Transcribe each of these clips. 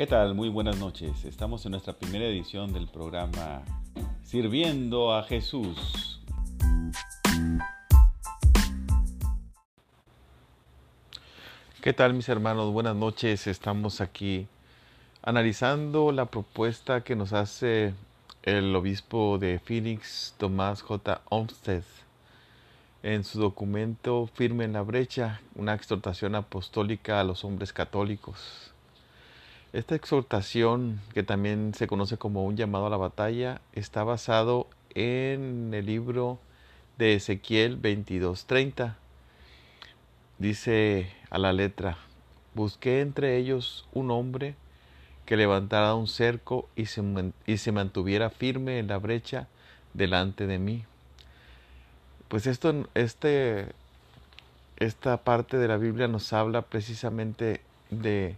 ¿Qué tal? Muy buenas noches. Estamos en nuestra primera edición del programa Sirviendo a Jesús. ¿Qué tal mis hermanos? Buenas noches. Estamos aquí analizando la propuesta que nos hace el obispo de Phoenix, Tomás J. Olmsted, en su documento Firme en la brecha, una exhortación apostólica a los hombres católicos. Esta exhortación, que también se conoce como un llamado a la batalla, está basado en el libro de Ezequiel 22:30. Dice a la letra, busqué entre ellos un hombre que levantara un cerco y se, y se mantuviera firme en la brecha delante de mí. Pues esto, este, esta parte de la Biblia nos habla precisamente de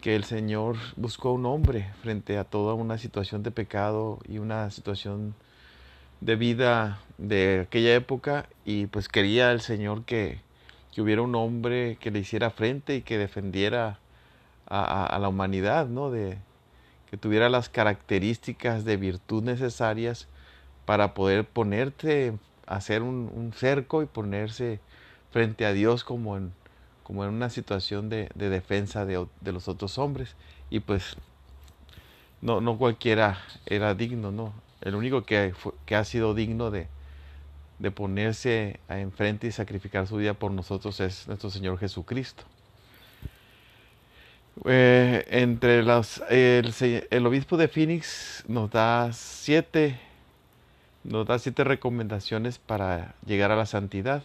que el Señor buscó un hombre frente a toda una situación de pecado y una situación de vida de aquella época y pues quería el Señor que, que hubiera un hombre que le hiciera frente y que defendiera a, la humanidad, ¿no? De, que tuviera las características de virtud necesarias para poder ponerte, hacer un, cerco y ponerse frente a Dios como en, como en una situación de, defensa de, los otros hombres. Y pues no, no cualquiera era digno, ¿no? El único que, que ha sido digno de, de ponerse enfrente y sacrificar su vida por nosotros es nuestro Señor Jesucristo. Eh, entre las, el, obispo de Phoenix nos da siete, nos da siete recomendaciones para llegar a la santidad.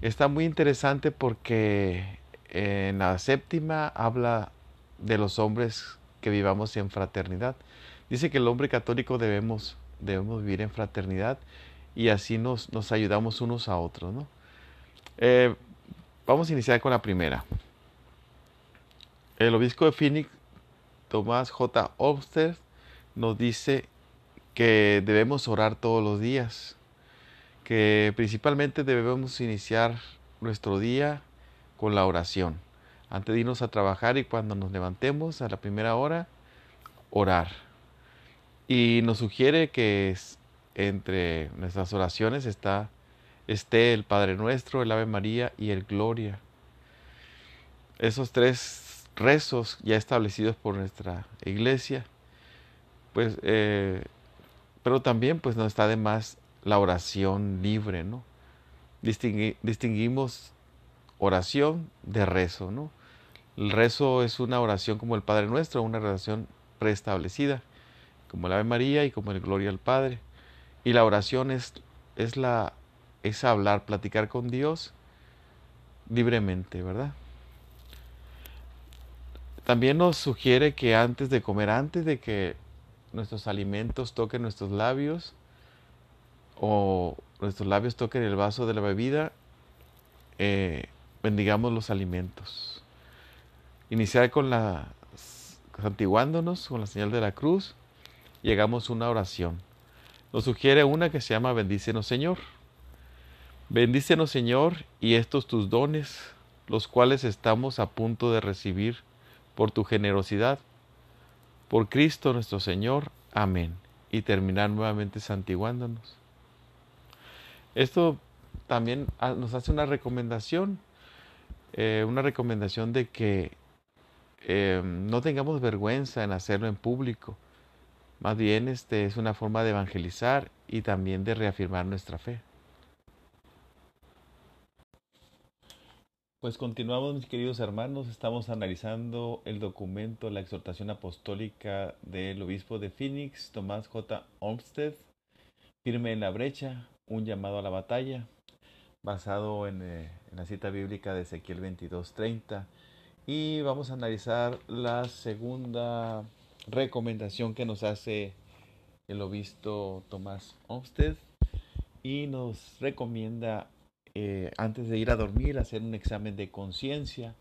Está muy interesante porque en la séptima habla de los hombres que vivamos en fraternidad. Dice que el hombre católico debemos, debemos vivir en fraternidad y así nos, nos ayudamos unos a otros. ¿no? Eh, vamos a iniciar con la primera. El obispo de Phoenix, Tomás J. Olmsted, nos dice que debemos orar todos los días, que principalmente debemos iniciar nuestro día con la oración. Antes de irnos a trabajar y cuando nos levantemos a la primera hora, orar. Y nos sugiere que entre nuestras oraciones está, esté el Padre Nuestro, el Ave María y el Gloria. Esos tres rezos ya establecidos por nuestra iglesia, pues, eh, pero también pues no está de más la oración libre, ¿no? distinguimos oración de rezo, ¿no? El rezo es una oración como el Padre Nuestro, una oración preestablecida, como el Ave María y como el Gloria al Padre. Y la oración es, es, la, es hablar, platicar con Dios libremente, ¿verdad? También nos sugiere que antes de comer, antes de que nuestros alimentos toquen nuestros labios o nuestros labios toquen el vaso de la bebida, eh, bendigamos los alimentos. Iniciar con la santiguándonos con la señal de la cruz, llegamos a una oración. Nos sugiere una que se llama Bendícenos Señor. Bendícenos Señor y estos tus dones, los cuales estamos a punto de recibir por tu generosidad. Por Cristo nuestro Señor. Amén. Y terminar nuevamente santiguándonos. Esto también nos hace una recomendación, eh, una recomendación de que eh, no tengamos vergüenza en hacerlo en público. Más bien este es una forma de evangelizar y también de reafirmar nuestra fe. Pues continuamos, mis queridos hermanos. Estamos analizando el documento, la exhortación apostólica del obispo de Phoenix, Tomás J. Olmsted, firme en la brecha, un llamado a la batalla, basado en, eh, la cita bíblica de Ezequiel 22:30. Y vamos a analizar la segunda recomendación que nos hace el obispo Tomás Olmsted y nos recomienda eh, antes de ir a dormir, hacer un examen de conciencia,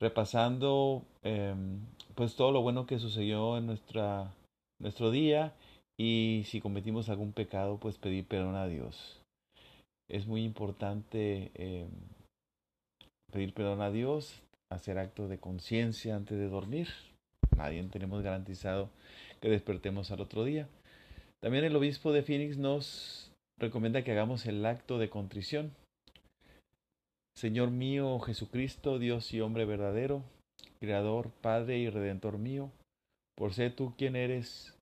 repasando em, pues todo lo bueno que sucedió en nuestra, nuestro día y si cometimos algún pecado, pues pedir perdón a Dios. Es muy importante em, pedir perdón a Dios, hacer acto de conciencia antes de dormir. Nadie tenemos garantizado que despertemos al otro día. También el obispo de Phoenix nos recomienda que hagamos el acto de contrición. Señor mío Jesucristo, Dios y hombre verdadero, Creador, Padre y Redentor mío, por ser tú quien eres,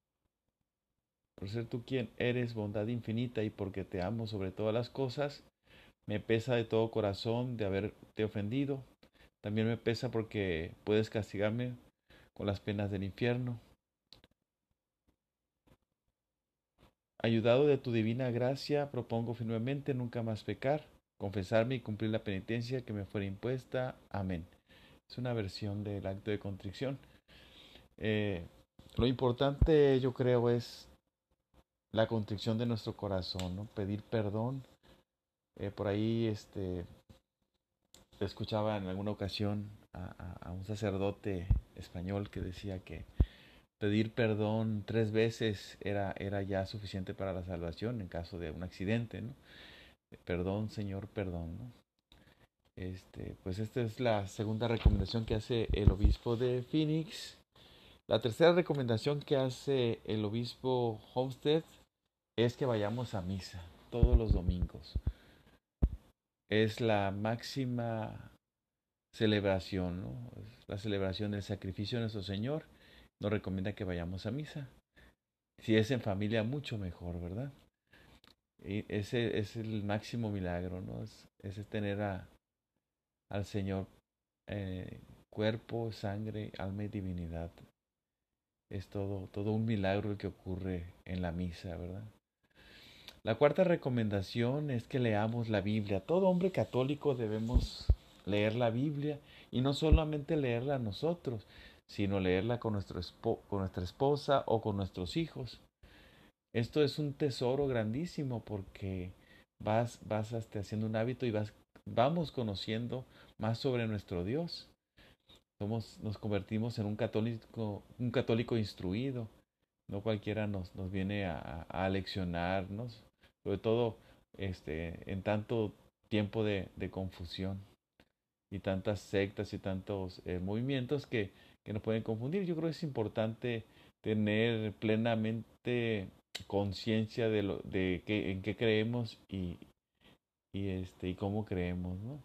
por ser tú quien eres bondad infinita y porque te amo sobre todas las cosas, me pesa de todo corazón de haberte ofendido. También me pesa porque puedes castigarme con las penas del infierno. Ayudado de tu divina gracia, propongo firmemente nunca más pecar, confesarme y cumplir la penitencia que me fuera impuesta. Amén. Es una versión del acto de contrición. Eh, lo importante, yo creo, es la contrición de nuestro corazón, pedir perdón. Eh, por ahí, este, escuchaba en alguna ocasión a un sacerdote español que decía que pedir perdón tres veces era, era ya suficiente para la salvación en caso de un accidente, ¿no? Perdón, Señor, perdón. Este, pues esta es la segunda recomendación que hace el obispo de Phoenix. La tercera recomendación que hace el obispo Homestead es que vayamos a misa todos los domingos. Es la máxima celebración, ¿no? la celebración del sacrificio de nuestro Señor nos recomienda que vayamos a misa. Si es en familia, mucho mejor, ¿verdad? Y ese es el máximo milagro, ¿no? Es, tener a, al Señor eh, cuerpo, sangre, alma y divinidad. Es todo, todo un milagro el que ocurre en la misa, ¿verdad? La cuarta recomendación es que leamos la Biblia. Todo hombre católico debemos leer la Biblia y no solamente leerla nosotros, sino leerla con, nuestro con nuestra esposa o con nuestros hijos. Esto es un tesoro grandísimo porque vas, vas hasta haciendo un hábito y vas, vamos conociendo más sobre nuestro Dios. Somos, nos convertimos en un católico, un católico instruido. No cualquiera nos, nos viene a, a, leccionarnos, sobre todo este, en tanto tiempo de, de confusión y tantas sectas y tantos eh, movimientos que que nos pueden confundir. Yo creo que es importante tener plenamente conciencia de lo de qué, en qué creemos y, y este y cómo creemos, ¿no?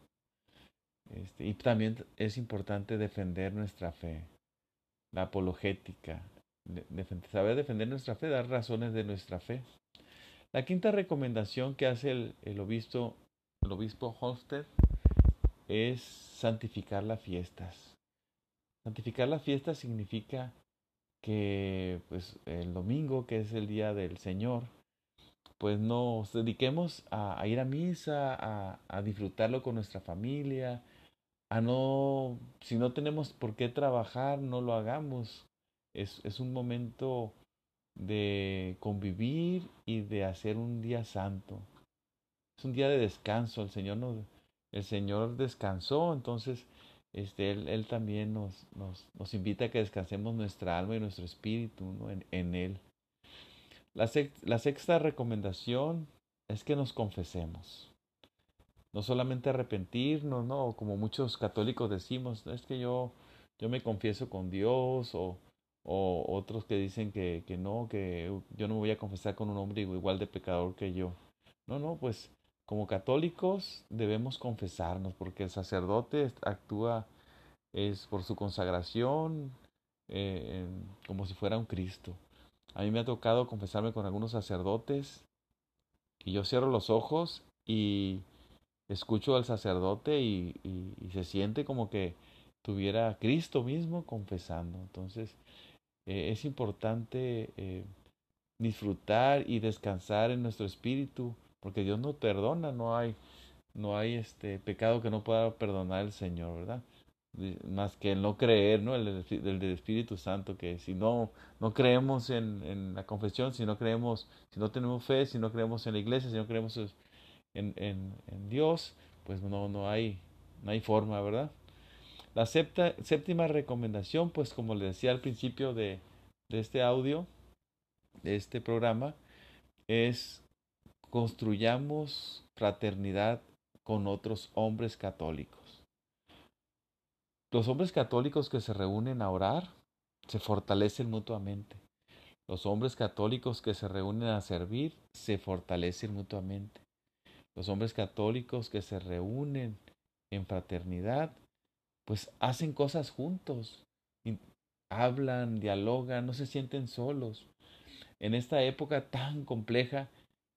Este, y también es importante defender nuestra fe, la apologética, saber defender nuestra fe, dar razones de nuestra fe. La quinta recomendación que hace el, obispo, el obispo Holstead es santificar las fiestas. Santificar la fiesta significa que pues el domingo, que es el día del Señor, pues nos dediquemos a, ir a misa, a, a, disfrutarlo con nuestra familia, a no, si no tenemos por qué trabajar, no lo hagamos. Es, es un momento de convivir y de hacer un día santo. Es un día de descanso. El Señor el Señor descansó, entonces este, él, también nos, nos, nos, invita a que descansemos nuestra alma y nuestro espíritu en, en, Él. La, la sexta recomendación es que nos confesemos. No solamente arrepentirnos, ¿no? Como muchos católicos decimos, es que yo, yo me confieso con Dios, o, o otros que dicen que, que no, que yo no me voy a confesar con un hombre igual de pecador que yo. No, no, pues como católicos debemos confesarnos porque el sacerdote actúa es por su consagración eh, como si fuera un Cristo. A mí me ha tocado confesarme con algunos sacerdotes y yo cierro los ojos y escucho al sacerdote y, se siente como que tuviera Cristo mismo confesando. Entonces eh, es importante eh, disfrutar y descansar en nuestro espíritu porque Dios no perdona, no hay, no hay este pecado que no pueda perdonar el Señor, ¿verdad? Más que el no creer, ¿no? El, del Espíritu Santo, que si no, no creemos en, en, la confesión, si no creemos, si no tenemos fe, si no creemos en la iglesia, si no creemos en, en, en Dios, pues no, no hay, no hay forma, ¿verdad? La séptima recomendación, pues como le decía al principio de, de este audio, de este programa, es construyamos fraternidad con otros hombres católicos. los hombres católicos que se reúnen a orar se fortalecen mutuamente. Los hombres católicos que se reúnen a servir se fortalecen mutuamente. Los hombres católicos que se reúnen en fraternidad, pues hacen cosas juntos, hablan, dialogan, no se sienten solos. En esta época tan compleja,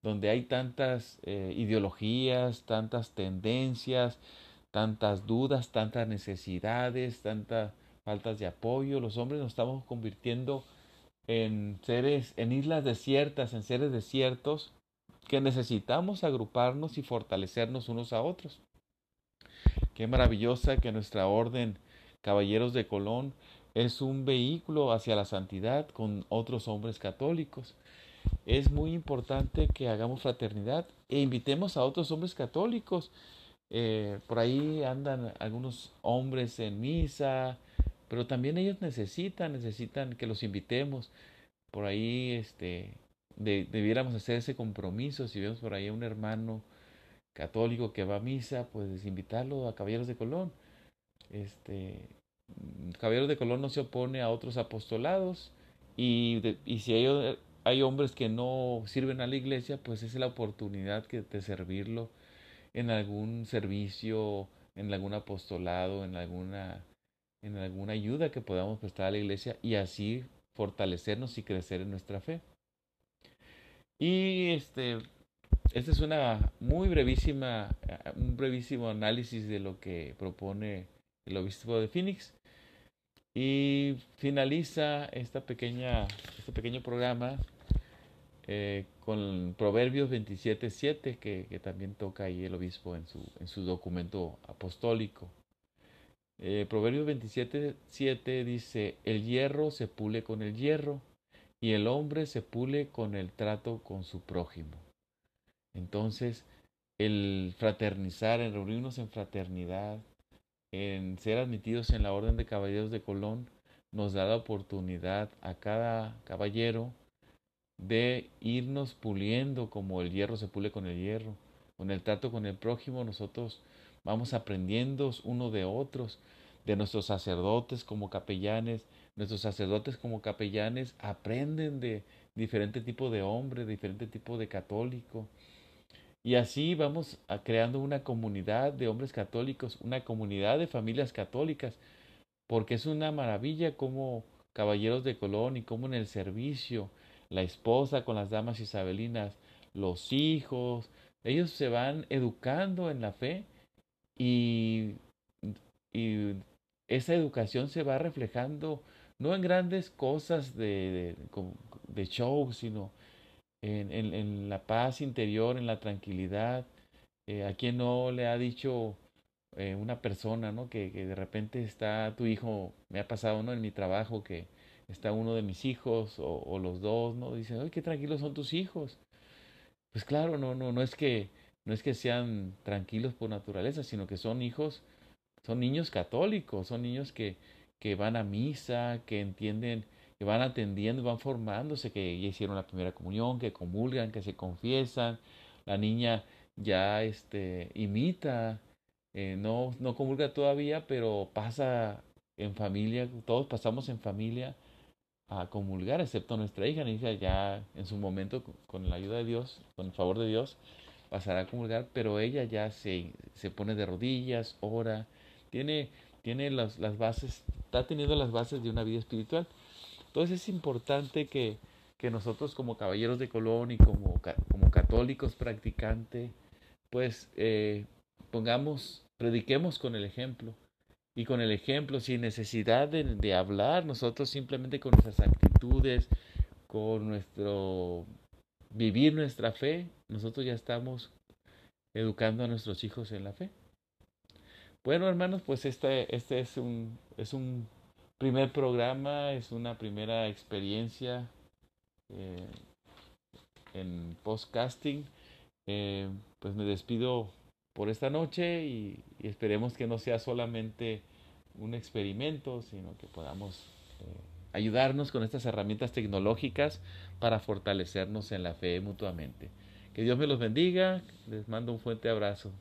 donde hay tantas eh, ideologías, tantas tendencias, tantas dudas, tantas necesidades, tantas faltas de apoyo, los hombres nos estamos convirtiendo en seres, en islas desiertas, en seres desiertos, que necesitamos agruparnos y fortalecernos unos a otros. Qué maravillosa que nuestra orden, Caballeros de Colón, es un vehículo hacia la santidad con otros hombres católicos. Es muy importante que hagamos fraternidad e invitemos a otros hombres católicos. Eh, por ahí andan algunos hombres en misa, pero también ellos necesitan, necesitan que los invitemos. Por ahí este, debiéramos hacer ese compromiso. Si vemos por ahí a un hermano católico que va a misa, pues invitarlo a Caballeros de Colón. Este, Caballeros de Colón no se opone a otros apostolados y, y si hay, hay, hombres que no sirven a la iglesia, pues es la oportunidad de servirlo en algún servicio, en algún apostolado, en alguna en alguna ayuda que podamos prestar a la iglesia y así fortalecernos y crecer en nuestra fe. Y este, este es una muy brevísima, un brevísimo análisis de lo que propone el obispo de Phoenix. Y finaliza esta pequeña, este pequeño programa eh, con Proverbios 27.7 que, que también toca ahí el obispo en su, en su documento apostólico. Eh, Proverbios 27, 7 dice, el hierro se pule con el hierro y el hombre se pule con el trato con su prójimo. Entonces, el fraternizar, en reunirnos en fraternidad, en ser admitidos en la Orden de Caballeros de Colón, nos da la oportunidad a cada caballero de irnos puliendo como el hierro se pule con el hierro. Con el trato con el prójimo nosotros Vamos aprendiendo uno de otros, de nuestros sacerdotes como capellanes. Nuestros sacerdotes como capellanes aprenden de diferente tipo de hombre, diferente tipo de católico. Y así vamos a creando una comunidad de hombres católicos, una comunidad de familias católicas, porque es una maravilla como caballeros de Colón y como en el servicio, la esposa con las damas isabelinas, los hijos, ellos se van educando en la fe y, y esa educación se va reflejando no en grandes cosas de, de, show, sino en, en, la paz interior, en la tranquilidad. Eh, a quien no le ha dicho eh, una persona, ¿no? Que, que, de repente está tu hijo, me ha pasado, ¿no? En mi trabajo que está uno de mis hijos o, o los dos, ¿no? Dicen, ay, qué tranquilos son tus hijos. Pues claro, no, no, no es que no es que sean tranquilos por naturaleza, sino que son hijos, son niños católicos, son niños que, que van a misa, que entienden, que van atendiendo, van formándose, que ya hicieron la primera comunión, que comulgan, que se confiesan. La niña ya este, imita, eh, no, no comulga todavía, pero pasa en familia, todos pasamos en familia a comulgar, excepto nuestra hija. hija ya en su momento, con la ayuda de Dios, con el favor de Dios, pasará a comulgar, pero ella ya se, se pone de rodillas, ora, tiene, tiene las, las, bases, está teniendo las bases de una vida espiritual. Entonces es importante que, que nosotros como caballeros de Colón y como, como católicos practicantes, pues eh, pongamos, prediquemos con el ejemplo. Y con el ejemplo, sin necesidad de, de hablar, nosotros simplemente con nuestras actitudes, con nuestro vivir nuestra fe, nosotros ya estamos educando a nuestros hijos en la fe. Bueno, hermanos, pues este, este es, un, es un primer programa, es una primera experiencia eh, en podcasting. Eh, pues me despido por esta noche y, esperemos que no sea solamente un experimento, sino que podamos eh, ayudarnos con estas herramientas tecnológicas para fortalecernos en la fe mutuamente. Que Dios me los bendiga, les mando un fuerte abrazo.